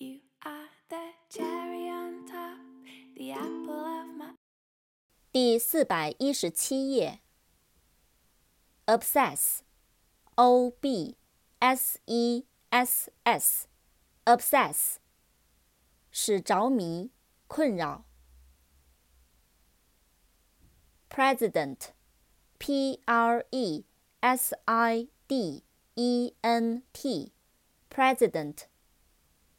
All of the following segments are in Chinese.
You are the cherry on top, the apple of my 第四百一十七页。obsess，o b s e s s，obsess，使着迷、困扰。president，p r e s i d e n t，president，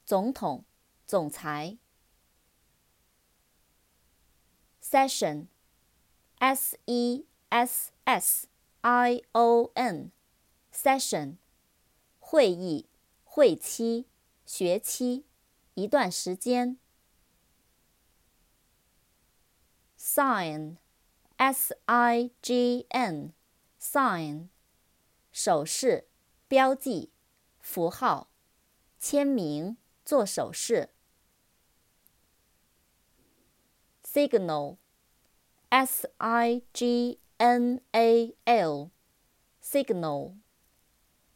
总统、总裁。session。S E S S I O N，session，会议、会期、学期，一段时间。Sign，S I G N，sign，手势、标记、符号、签名、做手势。Signal。S I G N A L，signal，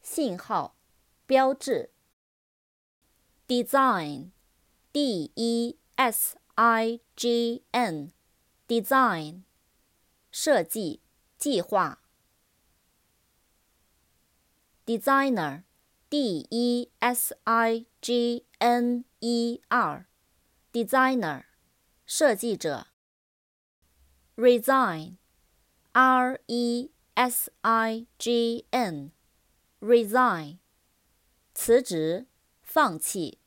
信号，标志。Design，D E S I G N，design，设计，计划。designer Designer，designer，设计者。resign, R E S I G N, resign，辞职，放弃。